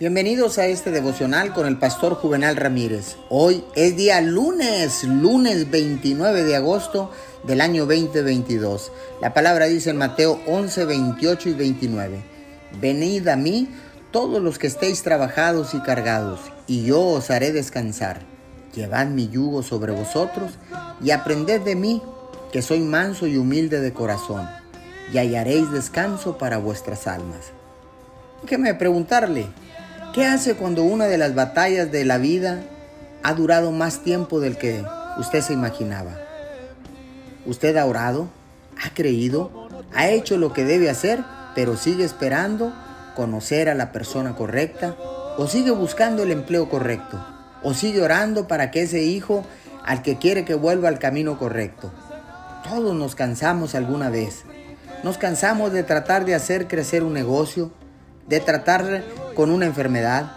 Bienvenidos a este devocional con el pastor Juvenal Ramírez. Hoy es día lunes, lunes 29 de agosto del año 2022. La palabra dice en Mateo 11, 28 y 29. Venid a mí todos los que estéis trabajados y cargados, y yo os haré descansar. Llevad mi yugo sobre vosotros y aprended de mí, que soy manso y humilde de corazón, y hallaréis descanso para vuestras almas. Déjeme preguntarle, ¿Qué hace cuando una de las batallas de la vida ha durado más tiempo del que usted se imaginaba? ¿Usted ha orado? ¿Ha creído? ¿Ha hecho lo que debe hacer, pero sigue esperando conocer a la persona correcta? ¿O sigue buscando el empleo correcto? ¿O sigue orando para que ese hijo al que quiere que vuelva al camino correcto? Todos nos cansamos alguna vez. Nos cansamos de tratar de hacer crecer un negocio, de tratar con una enfermedad,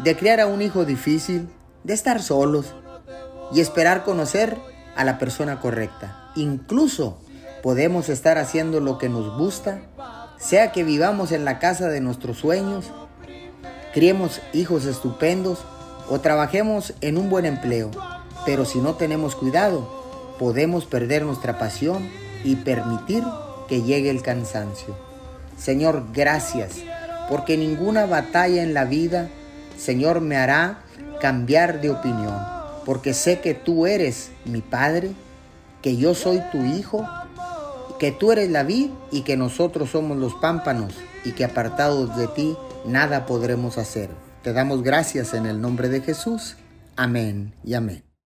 de criar a un hijo difícil, de estar solos y esperar conocer a la persona correcta. Incluso podemos estar haciendo lo que nos gusta, sea que vivamos en la casa de nuestros sueños, criemos hijos estupendos o trabajemos en un buen empleo. Pero si no tenemos cuidado, podemos perder nuestra pasión y permitir que llegue el cansancio. Señor, gracias porque ninguna batalla en la vida, Señor, me hará cambiar de opinión, porque sé que tú eres mi Padre, que yo soy tu Hijo, que tú eres la vid y que nosotros somos los pámpanos y que apartados de ti nada podremos hacer. Te damos gracias en el nombre de Jesús. Amén y amén.